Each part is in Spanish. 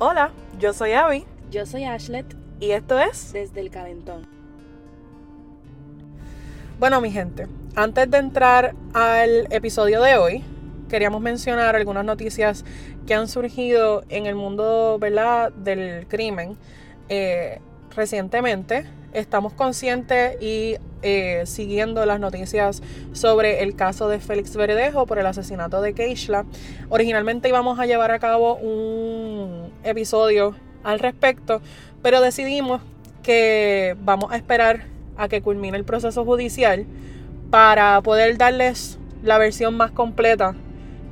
Hola, yo soy Abby Yo soy Ashlet y esto es... desde el Calentón. Bueno, mi gente, antes de entrar al episodio de hoy, queríamos mencionar algunas noticias que han surgido en el mundo, ¿verdad?, del crimen eh, recientemente. Estamos conscientes y eh, siguiendo las noticias sobre el caso de Félix Verdejo por el asesinato de Keishla. Originalmente íbamos a llevar a cabo un episodio al respecto, pero decidimos que vamos a esperar a que culmine el proceso judicial para poder darles la versión más completa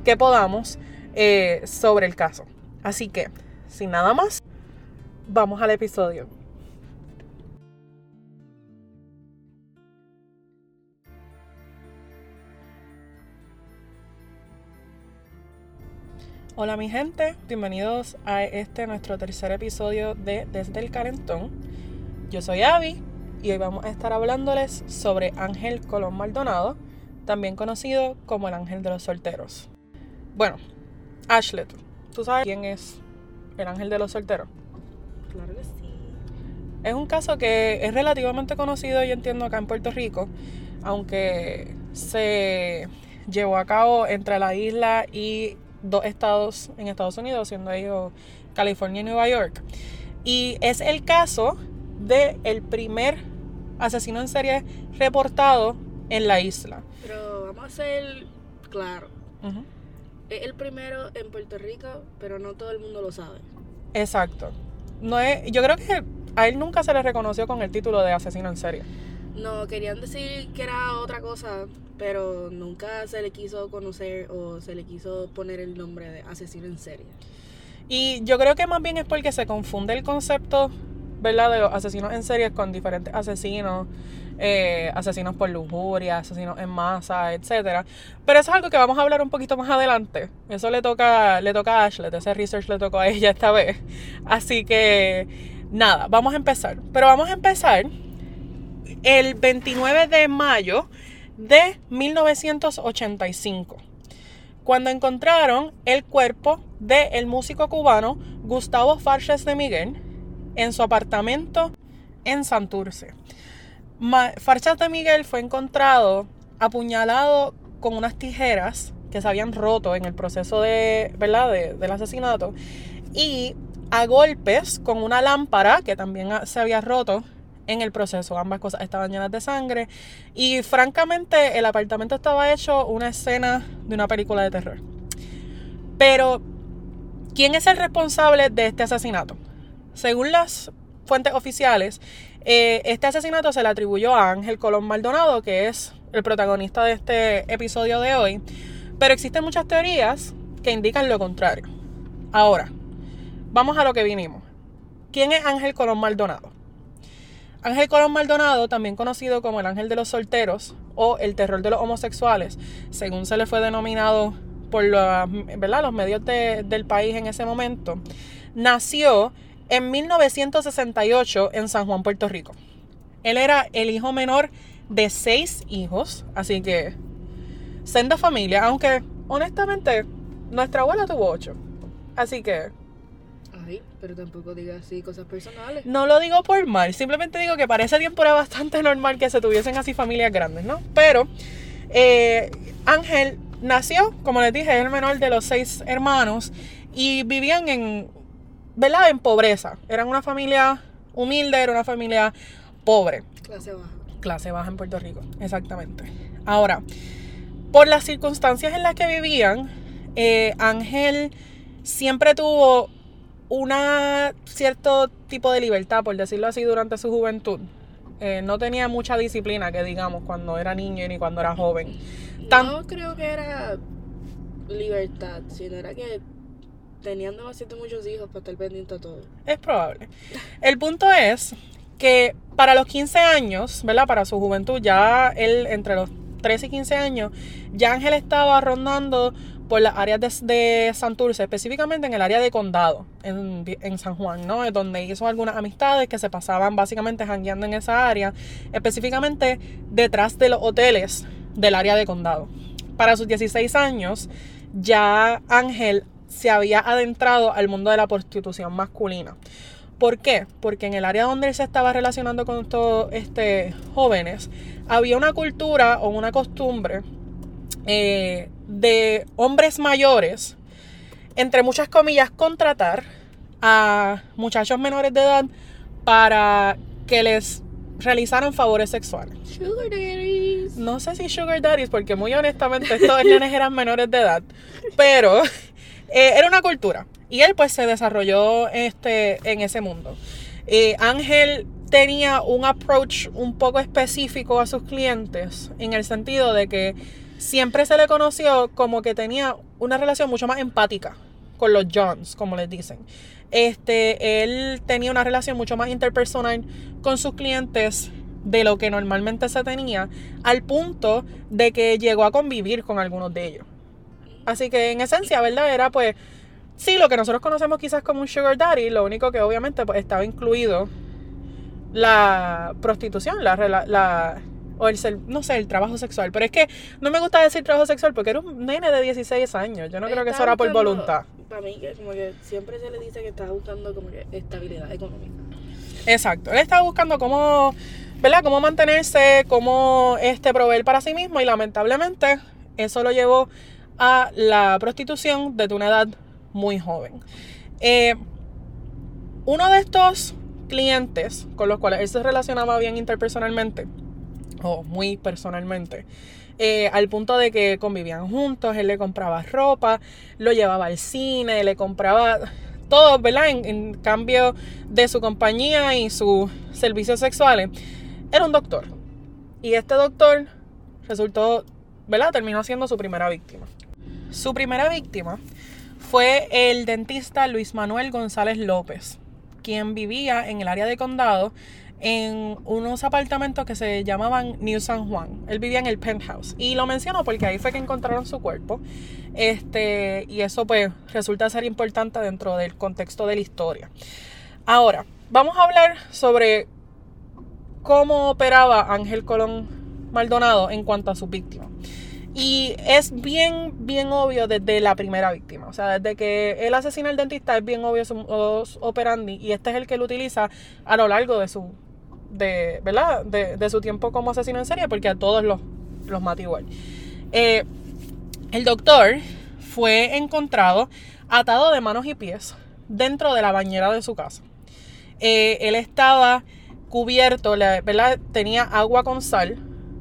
que podamos eh, sobre el caso. Así que, sin nada más, vamos al episodio. Hola mi gente, bienvenidos a este nuestro tercer episodio de Desde el Calentón. Yo soy Abby y hoy vamos a estar hablándoles sobre Ángel Colón Maldonado, también conocido como el Ángel de los Solteros. Bueno, Ashlet, ¿tú sabes quién es el Ángel de los Solteros? Claro que sí. Es un caso que es relativamente conocido, yo entiendo, acá en Puerto Rico, aunque se llevó a cabo entre la isla y dos estados en Estados Unidos, siendo ellos California y Nueva York. Y es el caso de el primer asesino en serie reportado en la isla. Pero vamos a ser claro. Es el primero en Puerto Rico, pero no todo el mundo lo sabe. Exacto. No es, yo creo que a él nunca se le reconoció con el título de asesino en serie. No, querían decir que era otra cosa, pero nunca se le quiso conocer o se le quiso poner el nombre de asesino en serie. Y yo creo que más bien es porque se confunde el concepto, ¿verdad? De los asesinos en serie con diferentes asesinos, eh, asesinos por lujuria, asesinos en masa, etcétera. Pero eso es algo que vamos a hablar un poquito más adelante. Eso le toca, le toca a Ashlet, ese research le tocó a ella esta vez. Así que, nada, vamos a empezar. Pero vamos a empezar el 29 de mayo de 1985 cuando encontraron el cuerpo del músico cubano Gustavo Farches de Miguel en su apartamento en Santurce. Farches de Miguel fue encontrado apuñalado con unas tijeras que se habían roto en el proceso de, ¿verdad? de- del asesinato y a golpes con una lámpara que también se había roto en el proceso. Ambas cosas estaban llenas de sangre. Y francamente, el apartamento estaba hecho una escena de una película de terror. Pero, ¿quién es el responsable de este asesinato? Según las fuentes oficiales, eh, este asesinato se le atribuyó a Ángel Colón Maldonado, que es el protagonista de este episodio de hoy. Pero existen muchas teorías que indican lo contrario. Ahora, vamos a lo que vinimos. ¿Quién es Ángel Colón Maldonado? Ángel Colón Maldonado, también conocido como el ángel de los solteros o el terror de los homosexuales, según se le fue denominado por los medios de- del país en ese momento, nació en 1968 en San Juan, Puerto Rico. Él era el hijo menor de seis hijos, así que senda familia, aunque honestamente nuestra abuela tuvo ocho. Así que Ay, pero tampoco digas así cosas personales. no lo digo por mal, simplemente digo que para ese tiempo era bastante normal que se tuviesen así familias grandes, ¿no? Pero eh, Ángel nació, como les dije, es el menor de los seis hermanos y vivían en, ¿verdad? En pobreza. Eran una familia humilde, era una familia pobre Clase baja. clase baja en Puerto Rico, exactamente. Ahora, por las circunstancias en las que vivían, eh, Ángel siempre tuvo una cierto tipo de libertad, por decirlo así, durante su juventud. Eh, no tenía mucha disciplina, que digamos, cuando era niño ni cuando era joven. Tan- No creo que era libertad, sino era que tenían demasiado muchos hijos para estar pendiente a todo. Es probable. El punto es que para los 15 años, ¿verdad? Para su juventud, ya él entre los 13 y 15 años, ya Ángel estaba rondando por las áreas de, de Santurce, específicamente en el área de Condado, en, San Juan, ¿no? Donde hizo algunas amistades que se pasaban básicamente jangueando en esa área, específicamente detrás de los hoteles del área de Condado. Para sus 16 años, ya Ángel se había adentrado al mundo de la prostitución masculina. ¿Por qué? Porque en el área donde él se estaba relacionando con estos este, jóvenes, había una cultura o una costumbre eh, de hombres mayores, entre muchas comillas, contratar a muchachos menores de edad para que les realizaran favores sexuales. Sugar daddies. No sé si sugar daddies, porque muy honestamente estos nenes eran menores de edad, pero eh, era una cultura. Y él pues se desarrolló este, en ese mundo. Eh, Ángel tenía un approach un poco específico a sus clientes, en el sentido de que siempre se le conoció como que tenía una relación mucho más empática con los Johns, como les dicen. Este, él tenía una relación mucho más interpersonal con sus clientes de lo que normalmente se tenía, al punto de que llegó a convivir con algunos de ellos. Así que en esencia, ¿verdad? Era pues, sí, lo que nosotros conocemos quizás como un sugar daddy, lo único que obviamente pues, estaba incluido la prostitución, la, la, la o el, no sé, el trabajo sexual. Pero es que no me gusta decir trabajo sexual porque era un nene de 16 años. Yo no creo que eso era por voluntad. Para mí, que como que siempre se le dice que está buscando como que estabilidad económica. Exacto. Él estaba buscando cómo, ¿verdad? Cómo mantenerse, cómo este, proveer para sí mismo y lamentablemente eso lo llevó a la prostitución desde una edad muy joven. Eh, uno de estos clientes con los cuales él se relacionaba bien interpersonalmente, o muy personalmente, eh, al punto de que convivían juntos, él le compraba ropa, lo llevaba al cine, le compraba todo, ¿verdad? En, cambio de su compañía y sus servicios sexuales. Era un doctor. Y este doctor resultó, ¿verdad? Terminó siendo su primera víctima. Su primera víctima fue el dentista Luis Manuel González López, quien vivía en el área de condado en unos apartamentos que se llamaban New San Juan. Él vivía en el penthouse. Y lo menciono porque ahí fue que encontraron su cuerpo. Este, y eso pues resulta ser importante dentro del contexto de la historia. Ahora, vamos a hablar sobre cómo operaba Ángel Colón Maldonado en cuanto a su víctima. Y es bien, bien obvio desde la primera víctima. O sea, desde que él asesina al dentista es bien obvio su operandi. Y este es el que él utiliza a lo largo de su, de, ¿verdad? De, su tiempo como asesino en serie, porque a todos los, los mata igual. Eh, el doctor fue encontrado atado de manos y pies dentro de la bañera de su casa. Eh, él estaba cubierto, ¿verdad? Tenía agua con sal,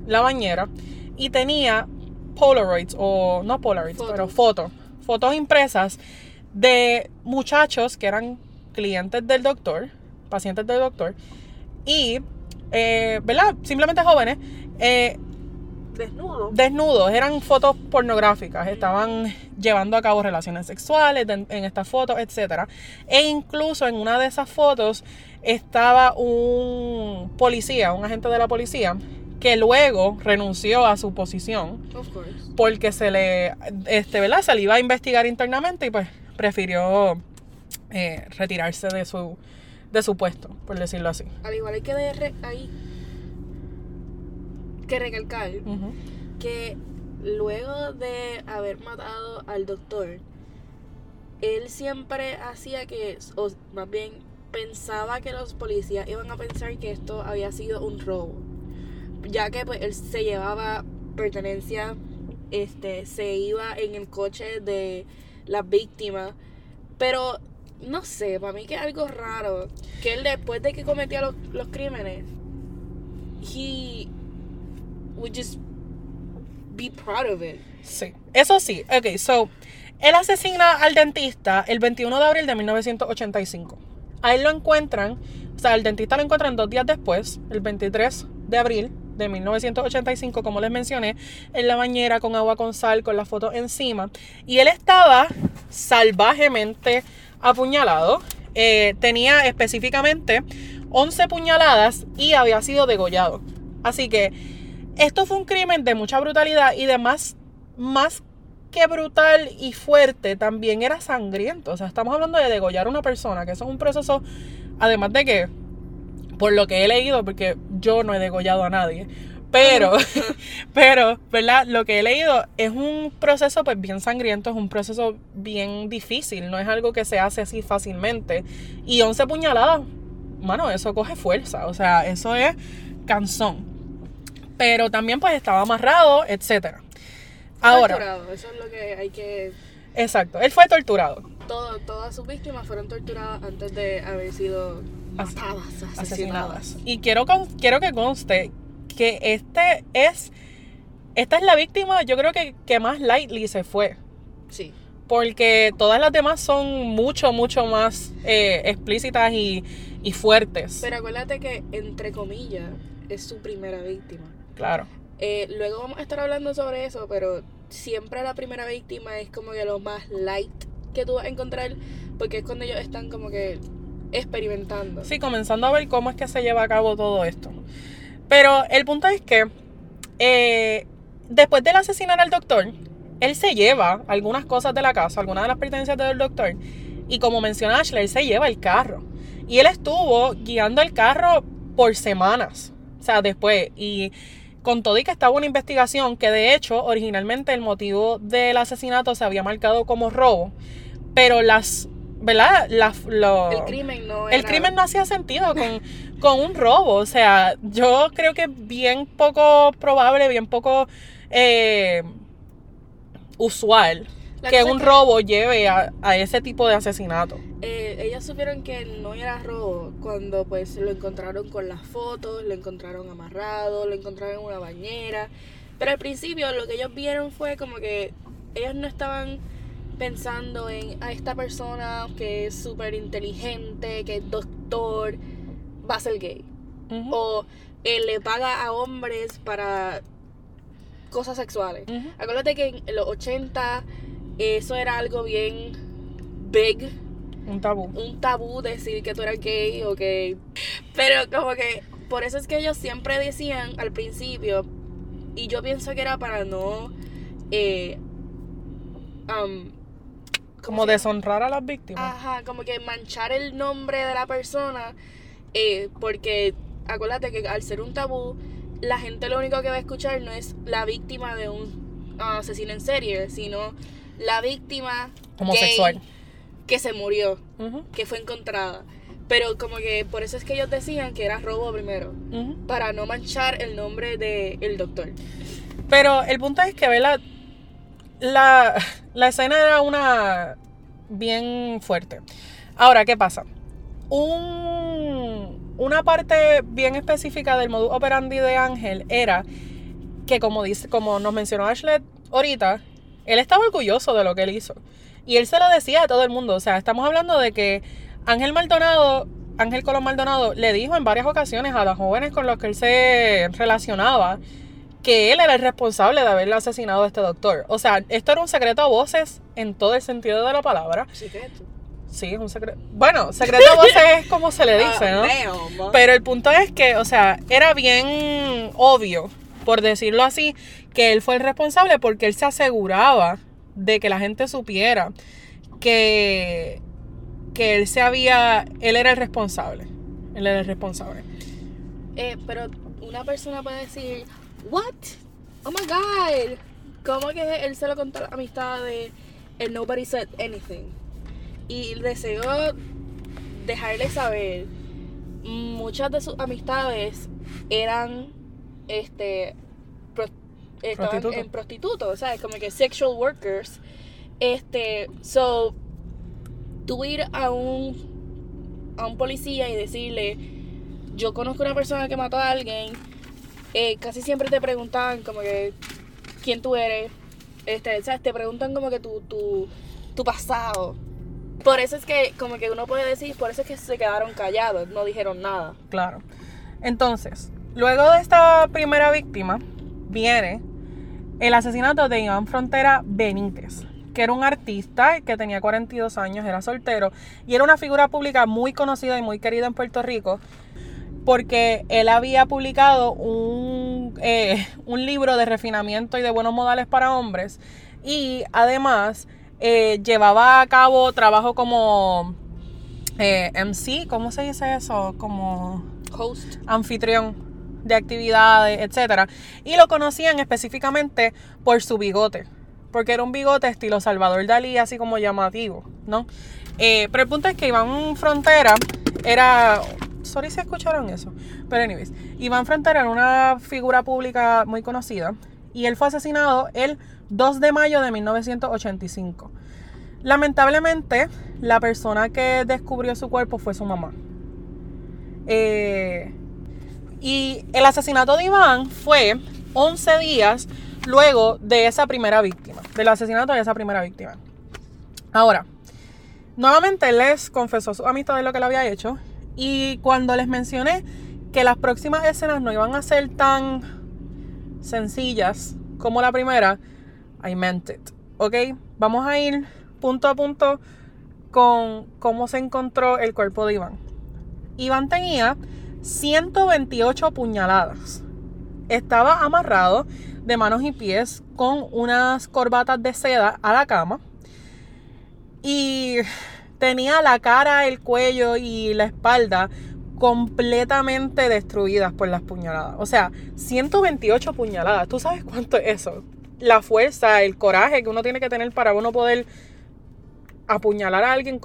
la bañera, y tenía Polaroids, o no Polaroids, pero fotos, fotos impresas de muchachos que eran clientes del doctor, pacientes del doctor, y, eh, ¿verdad? Simplemente jóvenes. Eh, desnudos. Desnudos, eran fotos pornográficas, estaban llevando a cabo relaciones sexuales en estas fotos, etc. E incluso en una de esas fotos estaba un policía, un agente de la policía, que luego renunció a su posición porque se le, este, ¿verdad? Se le iba a investigar internamente y pues prefirió eh, retirarse de su, de su puesto, por decirlo así. Al igual hay que, de hay que recalcar que luego de haber matado al doctor, él siempre hacía que, o más bien pensaba que los policías iban a pensar que esto había sido un robo. Ya que pues él se llevaba pertenencia, este, se iba en el coche de la víctima. Pero no sé, para mí que es algo raro. Que él después de que cometía los, los crímenes, he would just be proud of it. Sí, eso sí. Ok, so, él asesina al dentista el 21 de abril de 1985. A él lo encuentran, o sea, el dentista lo encuentran dos días después, el 23 de abril de 1985, como les mencioné, en la bañera con agua con sal, con la foto encima. Y él estaba salvajemente apuñalado. Eh, tenía específicamente 11 puñaladas y había sido degollado. Así que esto fue un crimen de mucha brutalidad y de más, más que brutal y fuerte, también era sangriento. O sea, estamos hablando de degollar a una persona, que eso es un proceso, además de que, por lo que he leído, porque yo no he degollado a nadie, Pero, pero, ¿verdad? Lo que he leído es un proceso pues bien sangriento, es un proceso bien difícil, no es algo que se hace así fácilmente. Y 11 puñaladas, mano, eso coge fuerza, o sea, eso es canzón. Pero también pues estaba amarrado, etcétera. Ahora, Torturado, eso es lo que hay que... exacto, él fue torturado. Todo, todas sus víctimas fueron torturadas antes de haber sido matadas, asesinadas. asesinadas. Y quiero que conste que este es, esta es la víctima, yo creo que, que más lightly se fue. Sí. Porque todas las demás son mucho, mucho más eh, explícitas y, y fuertes. Pero acuérdate que, entre comillas, es su primera víctima. claro. Eh, luego vamos a estar hablando sobre eso, pero siempre la primera víctima es como que lo más light que tú vas a encontrar, porque es cuando ellos están como que experimentando. Sí, comenzando a ver cómo es que se lleva a cabo todo esto. Pero el punto es que eh, después del asesinar al doctor, él se lleva algunas cosas de la casa, algunas de las pertenencias del doctor. Y como menciona Ashley, él se lleva el carro. Y él estuvo guiando el carro por semanas. O sea, después. Y con todo y que estaba una investigación, que de hecho, originalmente el motivo del asesinato se había marcado como robo. Pero las. ¿Verdad? Lo- El crimen no el crimen no hacía sentido con, con un robo. O sea, yo creo que es bien poco probable, bien poco eh, usual La que un robo lleve a, a ese tipo de asesinato. Eh, ellas supieron que no era robo cuando pues lo encontraron con las fotos, lo encontraron amarrado, lo encontraron en una bañera. Pero al principio lo que ellos vieron fue como que ellos no estaban pensando en a esta persona que es súper inteligente, que es doctor, va a ser gay. O eh, le paga a hombres para cosas sexuales. Acuérdate que en los 80 eso era algo bien big Un tabú. un tabú decir que tú eras gay o que... Pero como que por eso es que ellos siempre decían al principio, y yo pienso que era para no... Eh, um, ¿cómo Como deshonrar a las víctimas. Ajá, como que manchar el nombre de la persona, eh, porque acuérdate que al ser un tabú, la gente lo único que va a escuchar no es la víctima de un ah, asesino en serie, sino la víctima Homosexual. gay que se murió que fue encontrada. Pero como que por eso es que ellos decían que era robo primero, para no manchar el nombre del el doctor. Pero el punto es que, ¿verdad? La, la escena era una bien fuerte. Ahora, ¿qué pasa? Un, una parte bien específica del modus operandi de Ángel era que, como, dice, como nos mencionó Ashley ahorita, él estaba orgulloso de lo que él hizo. Y él se lo decía a todo el mundo. O sea, estamos hablando de que Ángel Maldonado, Ángel Colón Maldonado, le dijo en varias ocasiones a los jóvenes con los que él se relacionaba que él era el responsable de haberle asesinado a este doctor. O sea, esto era un secreto a voces en todo el sentido de la palabra. Secreto. Sí, es un secreto. Bueno, secreto a voces es como se le dice, ¿no? Damn. Pero el punto es que, o sea, era bien obvio, por decirlo así, que él fue el responsable porque él se aseguraba de que la gente supiera que, que él se había, él era el responsable. Él era el responsable. Eh, pero una persona puede decir, ¿What? Oh my god. ¿Cómo que él se lo contó a la amistad de and nobody said anything? Y deseo dejarle saber, muchas de sus amistades eran este pro- estaban en prostitutos, sea, como que sexual workers. Este, so tú ir a un a un policía y decirle, yo conozco una persona que mató a alguien, eh, casi siempre te preguntan como que quién tú eres, este, ¿sabes? Te preguntan como que tu, tu, tu pasado. Por eso es que como que uno puede decir, por eso es que se quedaron callados, no dijeron nada. Claro. Entonces, luego de esta primera víctima, viene el asesinato de Iván Frontera Benítez, que era un artista que tenía 42 años, era soltero y era una figura pública muy conocida y muy querida en Puerto Rico porque él había publicado un, eh, un libro de refinamiento y de buenos modales para hombres y además eh, llevaba a cabo trabajo como eh, MC, ¿cómo se dice eso? Como Host. anfitrión. de actividades, etc. Y lo conocían específicamente por su bigote, porque era un bigote estilo Salvador Dalí, así como llamativo, ¿no? Eh, pero el punto es que Iván Frontera era... Sorry si escucharon eso. Pero anyways, Iván Frontera era una figura pública muy conocida y él fue asesinado el 2 de mayo de 1985. Lamentablemente, la persona que descubrió su cuerpo fue su mamá. Eh, y el asesinato de Iván fue 11 días luego de esa primera víctima, del asesinato de esa primera víctima. Ahora, nuevamente les confesó su amistad de lo que le había hecho y cuando les mencioné que las próximas escenas no iban a ser tan sencillas como la primera, I meant it. ¿Ok? Vamos a ir punto a punto con cómo se encontró el cuerpo de Iván. Iván tenía 128 puñaladas. Estaba amarrado de manos y pies con unas corbatas de seda a la cama. Y tenía la cara, el cuello y la espalda completamente destruidas por las puñaladas. O sea, 128 puñaladas. ¿Tú sabes cuánto es eso? La fuerza, el coraje que uno tiene que tener para uno poder apuñalar a alguien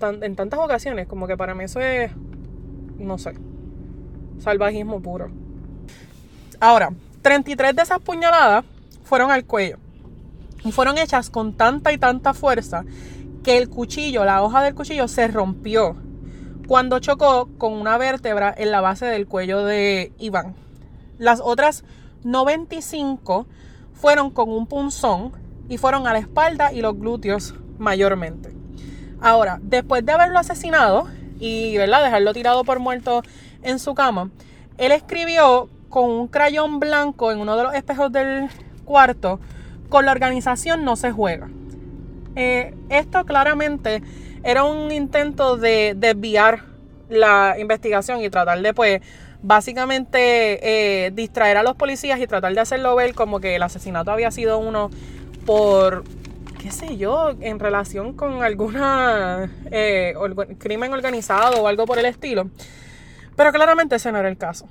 en tantas ocasiones. Como que para mí eso es, no sé, salvajismo puro. Ahora, 33 de esas puñaladas fueron al cuello. Y fueron hechas con tanta y tanta fuerza que el cuchillo, la hoja del cuchillo, se rompió cuando chocó con una vértebra en la base del cuello de Iván. Las otras 95 fueron con un punzón y fueron a la espalda y los glúteos mayormente. Ahora, después de haberlo asesinado y ¿verdad? dejarlo tirado por muerto en su cama, él escribió con un crayón blanco en uno de los espejos del cuarto, con la organización no se juega. Eh, esto claramente era un intento de desviar la investigación y tratar de, pues, básicamente eh, distraer a los policías y tratar de hacerlo ver como que el asesinato había sido uno por, qué sé yo, en relación con alguna eh, crimen organizado o algo por el estilo. Pero claramente ese no era el caso.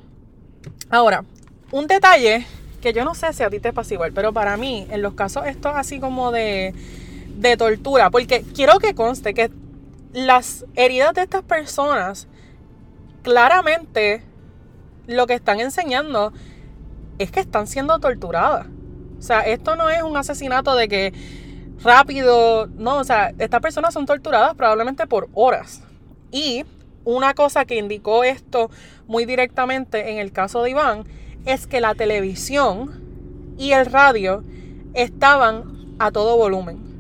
Ahora, un detalle que yo no sé si a ti te pasa igual, pero para mí, en los casos estos así como de, de tortura, porque quiero que conste que las heridas de estas personas claramente lo que están enseñando es que están siendo torturadas. O sea, esto no es un asesinato de que rápido, no, o sea, estas personas son torturadas probablemente por horas. Y una cosa que indicó esto muy directamente en el caso de Iván es que la televisión y el radio estaban a todo volumen.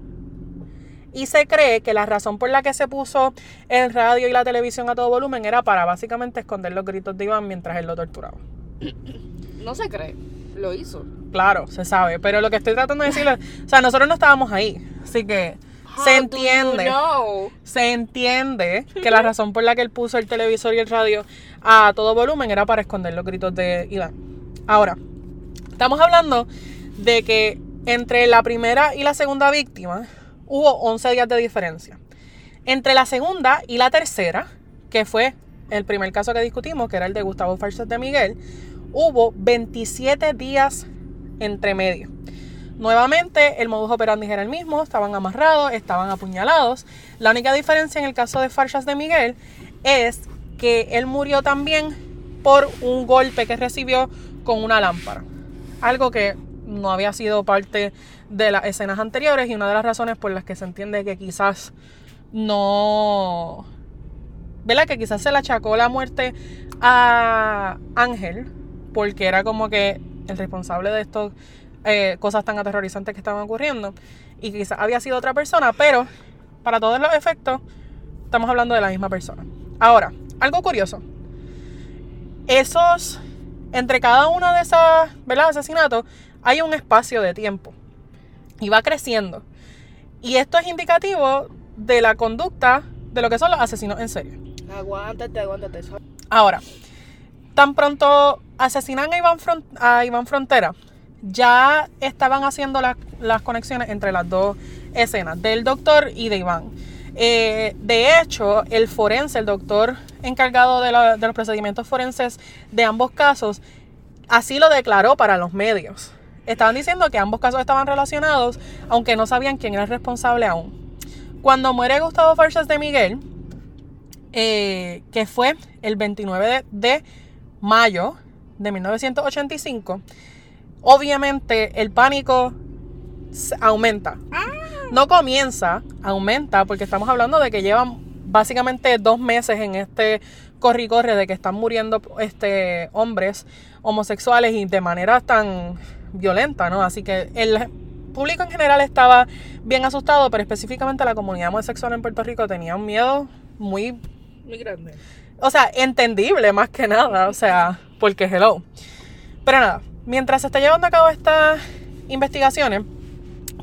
Y se cree que la razón por la que se puso el radio y la televisión a todo volumen era para básicamente esconder los gritos de Iván mientras él lo torturaba. No se cree, lo hizo. Claro, se sabe, pero lo que estoy tratando de decirle, o sea, nosotros no estábamos ahí, así que se entiende, se entiende que la razón por la que él puso el televisor y el radio a todo volumen era para esconder los gritos de Iván. Ahora, estamos hablando de que entre la primera y la segunda víctima hubo 11 días de diferencia. Entre la segunda y la tercera, que fue el primer caso que discutimos, que era el de Gustavo Farsas de Miguel, hubo 27 días entre medio. Nuevamente, el modus operandi era el mismo, estaban amarrados, estaban apuñalados. La única diferencia en el caso de Farshas de Miguel es que él murió también por un golpe que recibió con una lámpara. Algo que no había sido parte de las escenas anteriores y una de las razones por las que se entiende que quizás no... ¿Verdad? Que quizás se le achacó la muerte a Ángel porque era como que el responsable de estas eh, cosas tan aterrorizantes que estaban ocurriendo y quizás había sido otra persona, pero para todos los efectos estamos hablando de la misma persona. Ahora, algo curioso. Esos, entre cada uno de esos asesinatos, hay un espacio de tiempo y va creciendo. Y esto es indicativo de la conducta de lo que son los asesinos en serie. Aguántate, aguántate. Ahora, tan pronto asesinan a Iván, a Iván Frontera, ya estaban haciendo las conexiones entre las dos escenas, del doctor y de Iván. Eh, de hecho, el forense, el doctor encargado de, la- de los procedimientos forenses de ambos casos, así lo declaró para los medios. Estaban diciendo que ambos casos estaban relacionados, aunque no sabían quién era el responsable aún. Cuando muere Gustavo Farchas de Miguel, eh, que fue el 29 de, de mayo de 1985, obviamente el pánico aumenta. No comienza, aumenta, porque estamos hablando de que llevan básicamente dos meses en este corre y corre de que están muriendo este, hombres homosexuales y de manera tan violenta, ¿no? Así que el público en general estaba bien asustado, pero específicamente la comunidad homosexual en Puerto Rico tenía un miedo muy Muy grande. o sea, entendible más que nada, o sea, porque hello. Pero nada, mientras se está llevando a cabo estas investigaciones,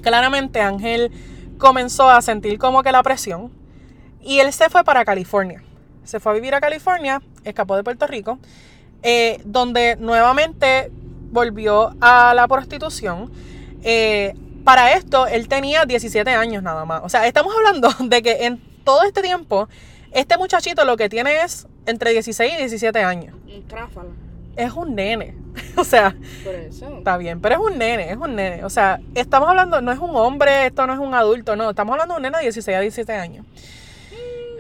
claramente Ángel comenzó a sentir como que la presión y él se fue para California. Se fue a vivir a California, escapó de Puerto Rico, eh, donde nuevamente volvió a la prostitución. Eh, para esto, él tenía 17 años nada más. O sea, estamos hablando de que en todo este tiempo, este muchachito lo que tiene es entre 16 y 17 años. Un tráfalo. Es un nene. O sea, Por eso. está bien, pero es un nene, es un nene. O sea, estamos hablando, no es un hombre, esto no es un adulto, no. Estamos hablando de un nene de 16 a 17 años.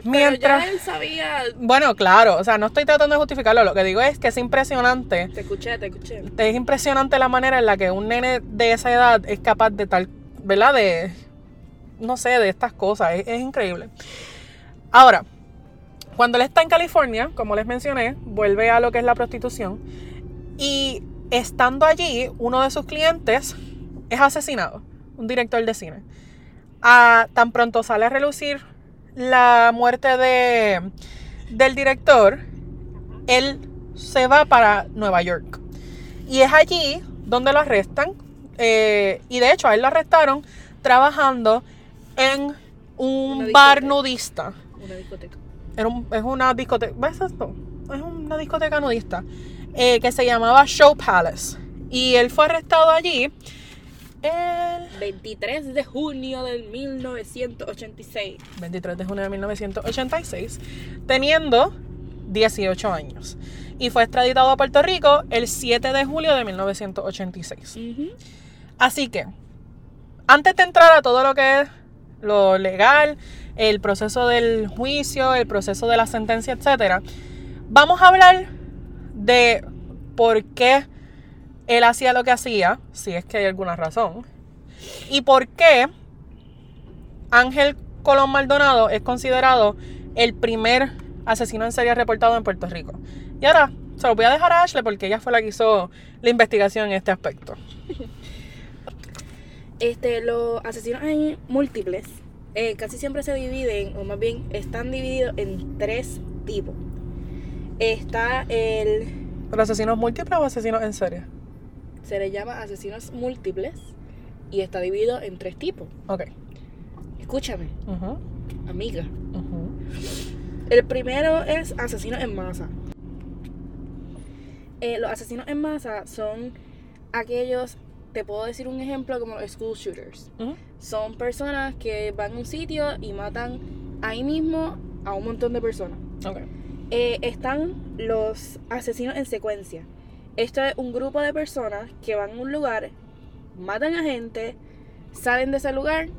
Mientras. él sabía. Bueno, claro, o sea, no estoy tratando de justificarlo. Lo que digo es que es impresionante. Te escuché, te escuché. Es impresionante la manera en la que un nene de esa edad es capaz de tal, ¿verdad? De, no sé, de estas cosas. Es, es increíble. Ahora, cuando él está en California, como les mencioné, vuelve a lo que es la prostitución. Y estando allí, uno de sus clientes es asesinado, un director de cine. Ah, tan pronto sale a relucir la muerte de, del director, él se va para Nueva York. Y es allí donde lo arrestan. eh, y de hecho, a él lo arrestaron trabajando en un bar nudista. Una discoteca. Era un- es una discoteca. ¿Ves esto? Es una discoteca nudista. eh, que se llamaba Show Palace. Y él fue arrestado allí. El 23 de junio del 1986. 23 de junio de 1986. Teniendo 18 años. Y fue extraditado a Puerto Rico el 7 de julio de 1986. Ujú. Así que, antes de entrar a todo lo que es lo legal, el proceso del juicio, el proceso de la sentencia, etcétera, vamos a hablar de por qué él hacía lo que hacía, si es que hay alguna razón, y por qué Ángel Colón Maldonado es considerado el primer asesino en serie reportado en Puerto Rico. Y ahora se lo voy a dejar a Ashley porque ella fue la que hizo la investigación en este aspecto. Este, los asesinos hay múltiples. eh, casi siempre se dividen, o más bien están divididos en tres tipos. Está el. ¿Pero asesinos múltiples o asesinos en serie? Se le llama asesinos múltiples. Y está dividido en tres tipos. Ok. Escúchame, amiga. El primero es asesinos en masa. Eh, los asesinos en masa son aquellos, te puedo decir un ejemplo como los school shooters. Son personas que van a un sitio y matan ahí mismo a un montón de personas. Ok. Eh, están los asesinos en secuencia. Esto es un grupo de personas que van a un lugar, matan a gente, salen de ese lugar,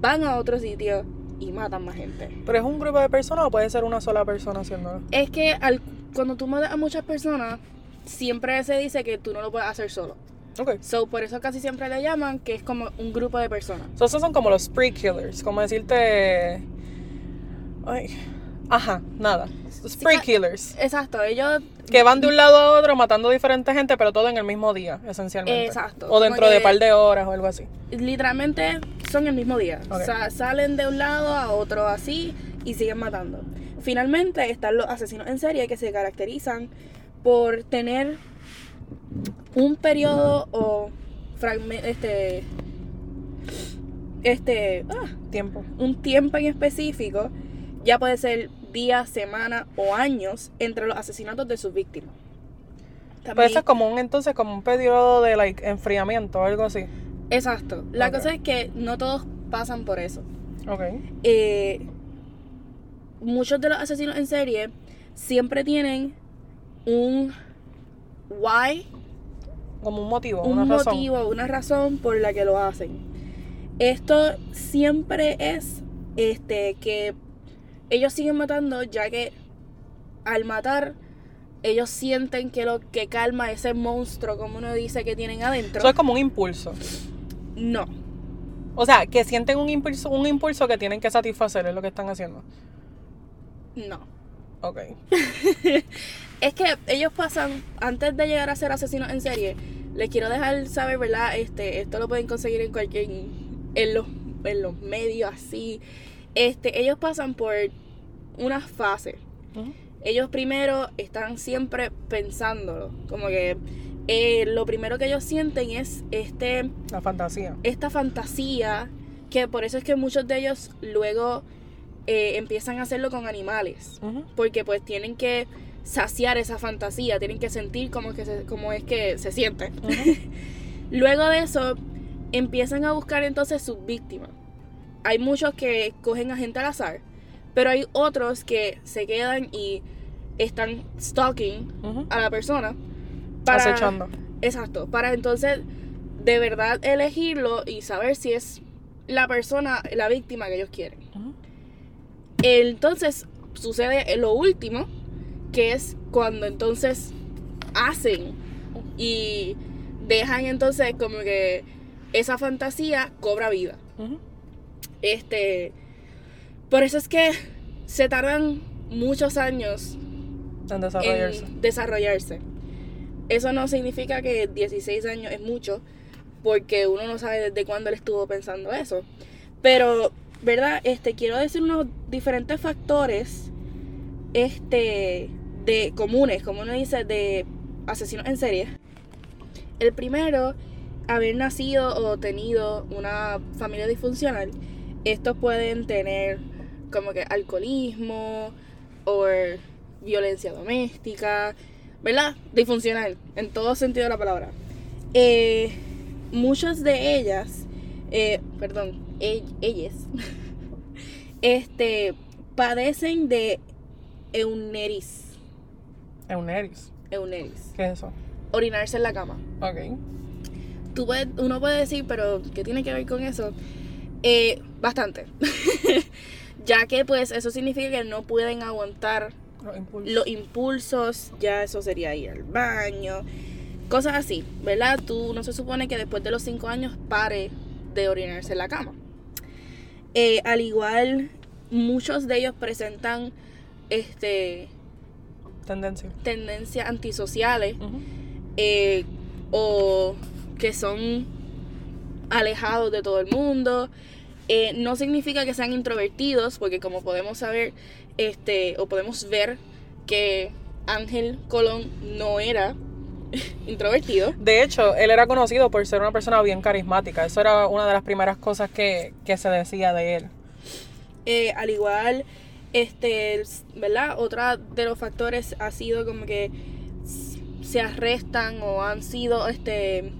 van a otro sitio y matan más gente. ¿Pero es un grupo de personas o puede ser una sola persona haciéndolo? Es que al, cuando tú matas a muchas personas, siempre se dice que tú no lo puedes hacer solo. Ok. So, por eso casi siempre le llaman que es como un grupo de personas. So, esos son como los spree killers, como decirte... Ay. Ajá, nada. Spree killers. Exacto, ellos... Que van de un lado a otro matando diferente gente, pero todo en el mismo día, esencialmente. Exacto. O dentro de que- par de horas o algo así. literalmente son el mismo día. O sea, salen de un lado a otro así y siguen matando. Finalmente están los asesinos en serie que se caracterizan por tener un periodo o fragmento, este, este, ah, Tiempo. un tiempo en específico, ya puede ser días, semanas o años entre los asesinatos de sus víctimas. Pero eso es como un, entonces, como un periodo de, like, enfriamiento o algo así. Exacto. La cosa es que no todos pasan por eso. Ok. Eh, muchos de los asesinos en serie siempre tienen un why. Como un motivo, un una razón. motivo, una razón por la que lo hacen. Esto siempre es este que ellos siguen matando ya que al matar ellos sienten que lo que calma ese monstruo, como uno dice, que tienen adentro. Eso es como un impulso. No. O sea, que sienten un impulso, un impulso que tienen que satisfacer, es lo que están haciendo. No. Ok. es que ellos pasan, antes de llegar a ser asesinos en serie, les quiero dejar saber, ¿verdad? Este, esto lo pueden conseguir en cualquier, en los, en los medios así. Este, ellos pasan por una fase. Ellos primero están siempre pensándolo, como que eh, lo primero que ellos sienten es este... La fantasía. Esta fantasía, que por eso es que muchos de ellos luego eh, empiezan a hacerlo con animales, porque pues tienen que saciar esa fantasía, tienen que sentir como, que como es que se sienten. luego de eso, empiezan a buscar entonces sus víctimas. Hay muchos que cogen a gente al azar, pero hay otros que se quedan y están stalking a la persona. Para, Acechando. Exacto, para entonces de verdad elegirlo y saber si es la persona, la víctima que ellos quieren. Entonces sucede lo último, que es cuando entonces hacen y dejan entonces como que esa fantasía cobra vida. Este, por eso es que se tardan muchos años en desarrollarse. En desarrollarse. Eso no significa que 16 años es mucho, porque uno no sabe desde cuándo él estuvo pensando eso. Pero, ¿verdad? Este, quiero decir unos diferentes factores este, de comunes, como uno dice, de asesinos en serie. El primero, haber nacido o tenido una familia disfuncional. Estos pueden tener como que alcoholismo o violencia doméstica, ¿verdad? Disfuncional, en todo sentido de la palabra. Eh, muchas de ellas, eh, perdón, ellas, este, padecen de euneris. Euneris. Euneris. ¿Qué es eso? Orinarse en la cama. Ok. Tú uno puede decir, pero ¿qué tiene que ver con eso? Eh, bastante. ya que pues eso significa que no pueden aguantar los impulsos. ya eso sería ir al baño, cosas así, ¿verdad? Tú no se supone que después de los 5 años pare de orinarse en la cama. Eh, al igual, muchos de ellos presentan este tendencia tendencias antisociales eh, o que son alejados de todo el mundo. Eh, no significa que sean introvertidos, porque como podemos saber, este, o podemos ver que Ángel Colón no era introvertido. De hecho, él era conocido por ser una persona bien carismática. Eso era una de las primeras cosas que, se decía de él. Eh, al igual, este, ¿verdad? Otra de los factores ha sido como que se arrestan o han sido, este...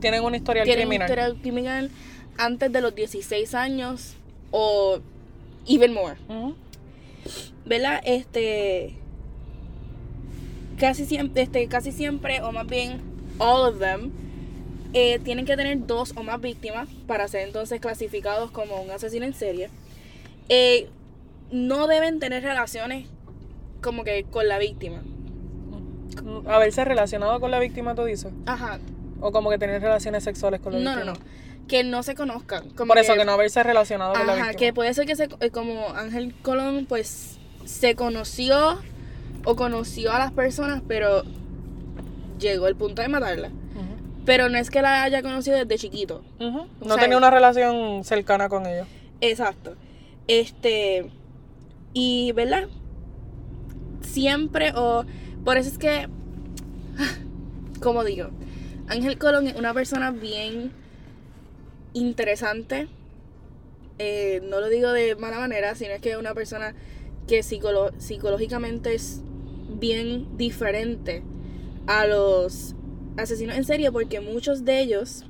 Tienen una historia criminal. Antes de los 16 años o even more. ¿verdad? Este casi siempre, este, casi siempre, o más bien all of them, eh, tienen que tener dos o más víctimas para ser entonces clasificados como un asesino en serie. Eh, no deben tener relaciones como que con la víctima. Haberse relacionado con la víctima, tú dices. Ajá. O como que tener relaciones sexuales con la víctima. No, no, Que no se conozcan. Por eso, que no haberse relacionado con la víctima. que puede ser que se, eh, como Ángel Colón, pues se conoció o conoció a las personas, pero llegó el punto de matarla. Pero no es que la haya conocido desde chiquito. No tenía una relación cercana con ellos. Exacto. Este. Y, ¿verdad? Siempre, o. Por eso es que. Como digo, Ángel Colón es una persona bien interesante. Eh, no lo digo de mala manera, sino es que es una persona que psicológicamente es bien diferente a los asesinos en serie porque muchos de ellos,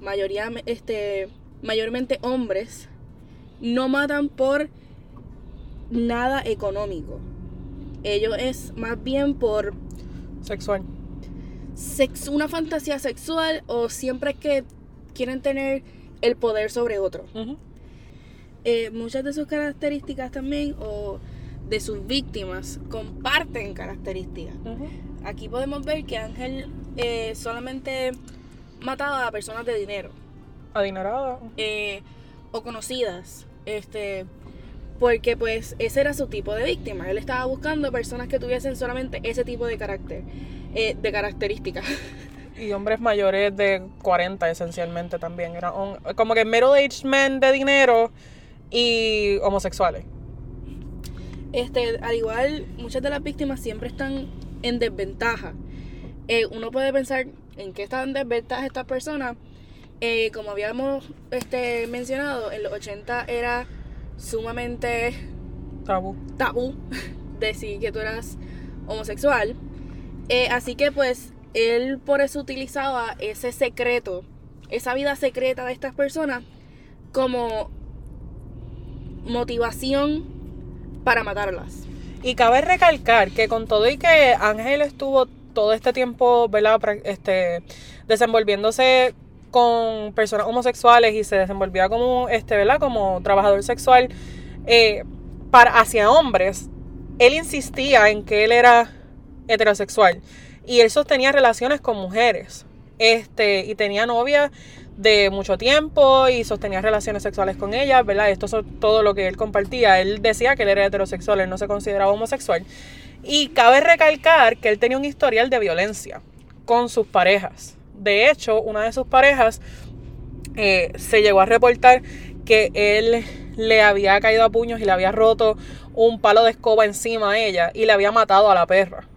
mayoría, este, mayormente hombres, no matan por nada económico. Ellos es más bien por Sexual. sex, una fantasía sexual o siempre es que quieren tener el poder sobre otro. Eh, muchas de sus características también o de sus víctimas comparten características. Aquí podemos ver que Ángel eh, solamente mataba a personas de dinero Adinerada. eh, o conocidas, este, porque pues ese era su tipo de víctima. Él estaba buscando personas que tuviesen solamente ese tipo de carácter, eh, de características. Y hombres mayores de 40 esencialmente también. Eran como que middle-aged men de dinero y homosexuales. Este, al igual, muchas de las víctimas siempre están en desventaja. Eh, uno puede pensar en qué están en desventaja estas personas. Eh, como habíamos este, mencionado, en los 80 era sumamente Tabú. tabú decir que tú eras homosexual. Eh, así que pues él por eso utilizaba ese secreto, esa vida secreta de estas personas como motivación para matarlas. Y cabe recalcar que con todo y que Ángel estuvo todo este tiempo, ¿verdad? Este, desenvolviéndose con personas homosexuales y se desenvolvía como, este, ¿verdad? Como trabajador sexual eh, para, hacia hombres, él insistía en que él era heterosexual y él sostenía relaciones con mujeres. Este, y tenía novia de mucho tiempo y sostenía relaciones sexuales con ellas, ¿verdad? Esto es todo lo que él compartía. Él decía que él era heterosexual, él no se consideraba homosexual. Y cabe recalcar que él tenía un historial de violencia con sus parejas. De hecho, una de sus parejas eh, se llegó a reportar que él le había caído a puños y le había roto un palo de escoba encima a ella y le había matado a la perra.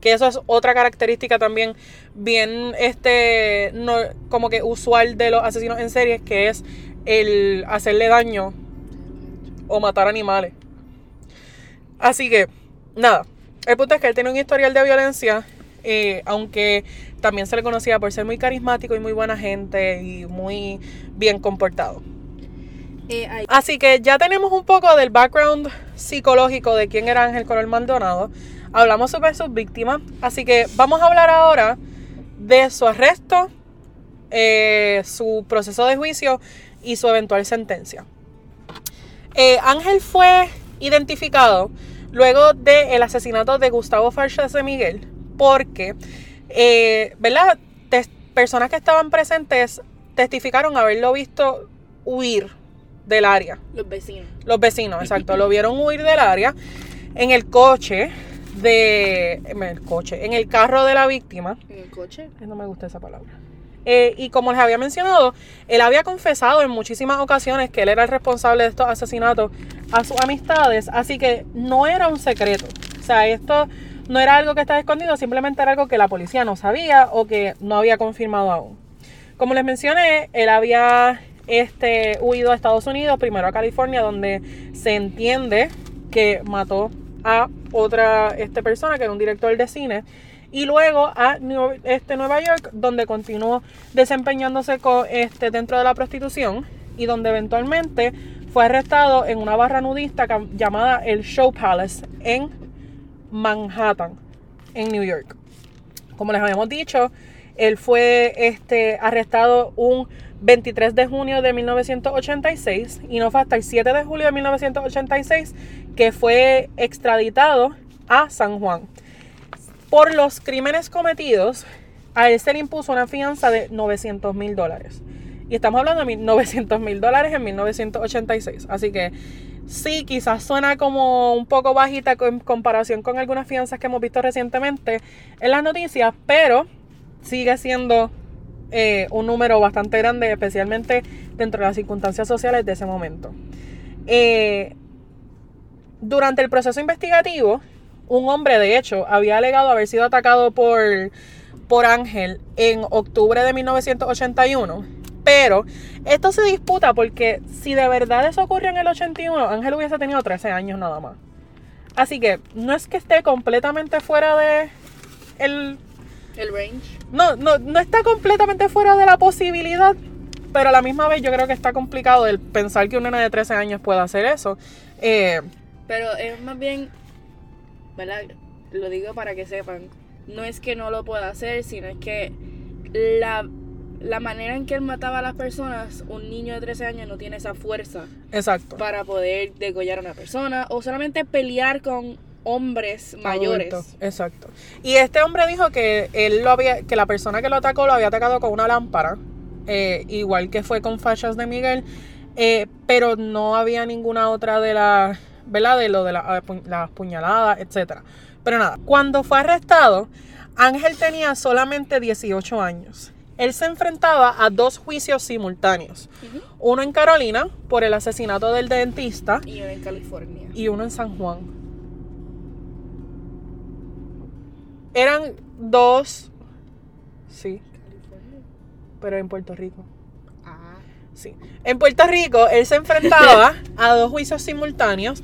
Que eso es otra característica también bien este no, como que usual de los asesinos en series, que es el hacerle daño o matar animales. Así que, nada. El punto es que él tiene un historial de violencia, eh, aunque también se le conocía por ser muy carismático y muy buena gente y muy bien comportado. Eh, Así que ya tenemos un poco del background psicológico de quién era Ángel Coronel Maldonado. Hablamos sobre sus víctimas. Así que vamos a hablar ahora de su arresto, eh, su proceso de juicio y su eventual sentencia. Eh, Ángel fue identificado luego del asesinato de Gustavo Farchas de Miguel porque, eh, ¿verdad? Personas que estaban presentes testificaron haberlo visto huir del área. los vecinos. Los vecinos, exacto, lo vieron huir del área en el coche de... En el coche, en el carro de la víctima. En el coche. No me gusta esa palabra. Eh, y como les había mencionado, él había confesado en muchísimas ocasiones que él era el responsable de estos asesinatos a sus amistades, así que no era un secreto. O sea, esto no era algo que estaba escondido, simplemente era algo que la policía no sabía o que no había confirmado aún. Como les mencioné, él había este, huido a Estados Unidos, primero a California, donde se entiende que mató a otra este, persona, que era un director de cine, y luego a este, Nueva York, donde continuó desempeñándose con, este, dentro de la prostitución y donde eventualmente fue arrestado en una barra nudista llamada el Show Palace en Manhattan, en New York. Como les habíamos dicho, él fue este, arrestado un 23 de junio de 1986 y no fue hasta el 7 de julio de 1986 que fue extraditado a San Juan. Por los crímenes cometidos, a él se le impuso una fianza de 900 mil dólares. Y estamos hablando de 900 mil dólares en 1986. Así que sí, quizás suena como un poco bajita en comparación con algunas fianzas que hemos visto recientemente en las noticias, pero sigue siendo eh, un número bastante grande, especialmente dentro de las circunstancias sociales de ese momento. Eh, durante el proceso investigativo, un hombre, de hecho, había alegado haber sido atacado por, por Ángel en octubre de 1981. Pero esto se disputa porque si de verdad eso ocurrió en el 81, Ángel hubiese tenido 13 años nada más. Así que no es que esté completamente fuera de el El range. no, no, no está completamente fuera de la posibilidad, pero a la misma vez yo creo que está complicado el pensar que un nene de 13 años pueda hacer eso. Eh, Pero es más bien, ¿verdad? Lo digo para que sepan. No es que no lo pueda hacer, sino es que la, la manera en que él mataba a las personas, un niño de 13 años no tiene esa fuerza Exacto. para poder degollar a una persona o solamente pelear con hombres mayores. Adulto, Exacto. Y este hombre dijo que él lo había, que la persona que lo atacó lo había atacado con una lámpara, eh, igual que fue con Fachas de Miguel, eh, pero no había ninguna otra de las, ¿verdad? De lo de la- las puñaladas, etcétera. Pero nada, cuando fue arrestado, Ángel tenía solamente 18 años. Él se enfrentaba a dos juicios simultáneos. Uno en Carolina por el asesinato del dentista Y en California. y uno en San Juan. Eran dos, sí, pero en Puerto Rico. Ah. Sí. En Puerto Rico, él se enfrentaba a dos juicios simultáneos.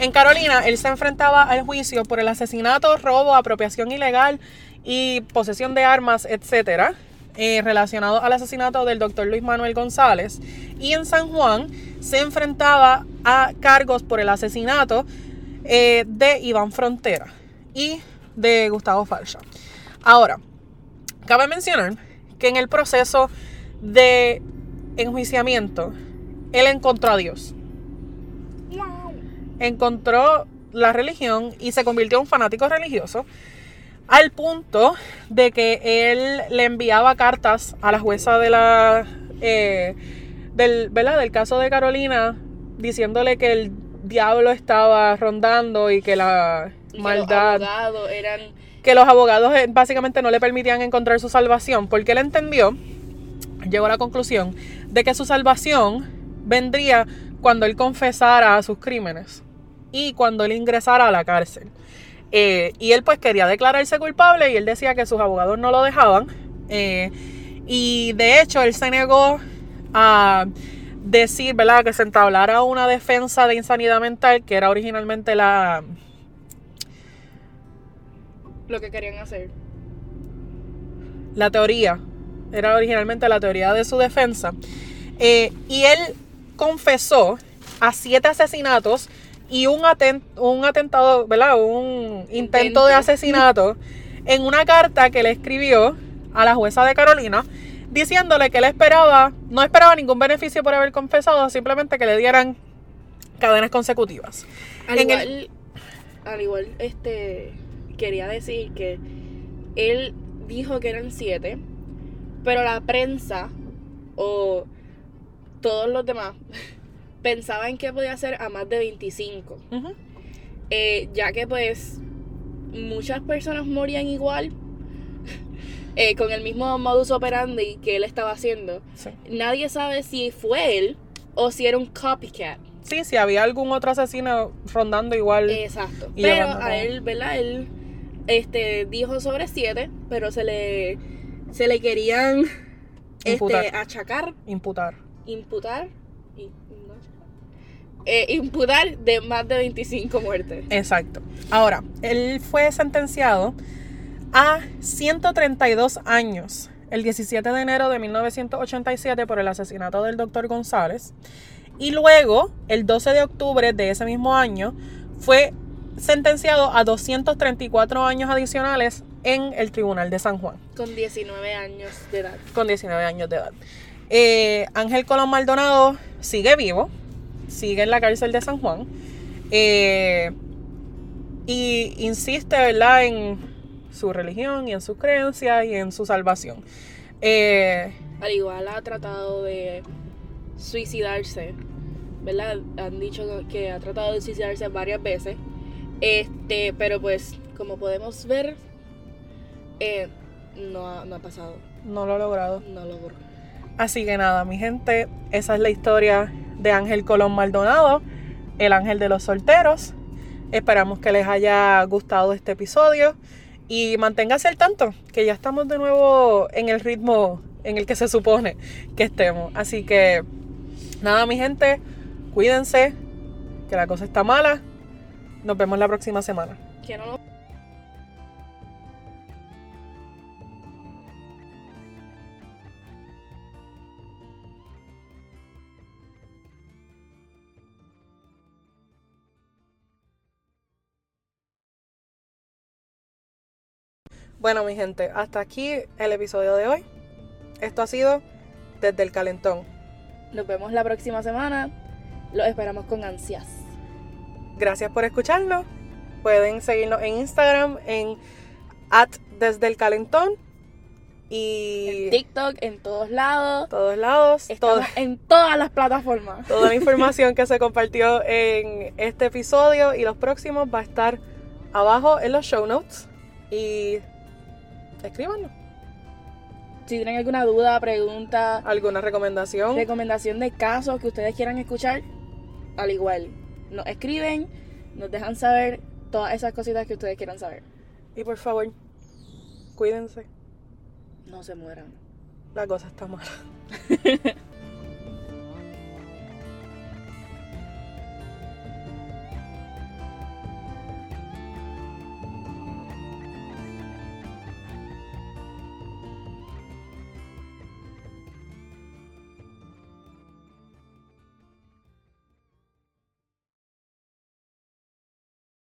En Carolina, él se enfrentaba al juicio por el asesinato, robo, apropiación ilegal y posesión de armas, etcétera, eh, relacionado al asesinato del doctor Luis Manuel González. Y en San Juan se enfrentaba a cargos por el asesinato eh, de Iván Frontera y de Gustavo Falcha. Ahora, cabe mencionar que en el proceso de enjuiciamiento, él encontró a Dios. Encontró la religión y se convirtió en un fanático religioso al punto de que él le enviaba cartas a la jueza de la eh, del, ¿verdad? del caso de Carolina diciéndole que el diablo estaba rondando y que la Que maldad Los abogados eran. que los abogados eh, básicamente no le permitían encontrar su salvación, porque él entendió, llegó a la conclusión, de que su salvación vendría cuando él confesara sus crímenes y cuando él ingresara a la cárcel. Eh, y él pues quería declararse culpable y él decía que sus abogados no lo dejaban. eh, y de hecho él se negó a decir, ¿verdad?, que se entablara una defensa de insanidad mental, que era originalmente la, Lo que querían hacer. la teoría, era originalmente la teoría de su defensa. Eh, y él confesó a siete asesinatos y un, aten- un atentado, ¿verdad? Un intento, Intento. de asesinato en una carta que le escribió a la jueza de Carolina diciéndole que él esperaba, no esperaba ningún beneficio por haber confesado, simplemente que le dieran cadenas consecutivas. Al En igual, el- al igual, este, quería decir que él dijo que eran siete, pero la prensa o todos los demás pensaban que podía ser a más de 25. Ujú. Eh, ya que pues muchas personas morían igual eh, con el mismo modus operandi que él estaba haciendo. Sí. Nadie sabe si fue él o si era un copycat. sí, si había algún otro asesino rondando igual. Exacto. Pero a él, ¿verdad? Él este, dijo sobre siete, pero se le, se le querían Imputar. este, achacar, imputar. imputar, y- no achacar, eh, imputar de más de 25 muertes. Exacto. Ahora, él fue sentenciado a 132 años el 17 de enero de 1987 por el asesinato del doctor González. Y luego, el 12 de octubre de ese mismo año, fue sentenciado a 234 años adicionales en el Tribunal de San Juan, Con 19 años de edad. con 19 años de edad. Eh, Ángel Colón Maldonado sigue vivo, sigue en la cárcel de San Juan. Eh, y insiste, ¿verdad?, en su religión y en sus creencias y en su salvación. Eh, Al igual ha tratado de suicidarse, ¿verdad? Han dicho que ha tratado de suicidarse varias veces. Este, pero pues, como podemos ver, eh, no, ha, no ha pasado. no lo ha logrado. No logró. Así que nada, mi gente, esa es la historia de Ángel Colón Maldonado, el ángel de los solteros. Esperamos que les haya gustado este episodio y manténgase al tanto, que ya estamos de nuevo en el ritmo en el que se supone que estemos. Así que nada, mi gente, cuídense, que la cosa está mala. Nos vemos la próxima semana. Bueno, mi gente, hasta aquí el episodio de hoy. Esto ha sido Desde el Calentón. Nos vemos la próxima semana. Los esperamos con ansias. Gracias por escucharnos. Pueden seguirnos en Instagram en at desde el calentón y en TikTok, en todos lados. Todos lados. En todas las plataformas. Toda la información que se compartió en este episodio y los próximos va a estar abajo en los show notes. Y escríbanos. Si tienen alguna duda, pregunta, alguna recomendación, recomendación de casos que ustedes quieran escuchar, al igual, nos escriben, nos dejan saber todas esas cositas que ustedes quieran saber. Y por favor, cuídense. No se mueran. La cosa está mala.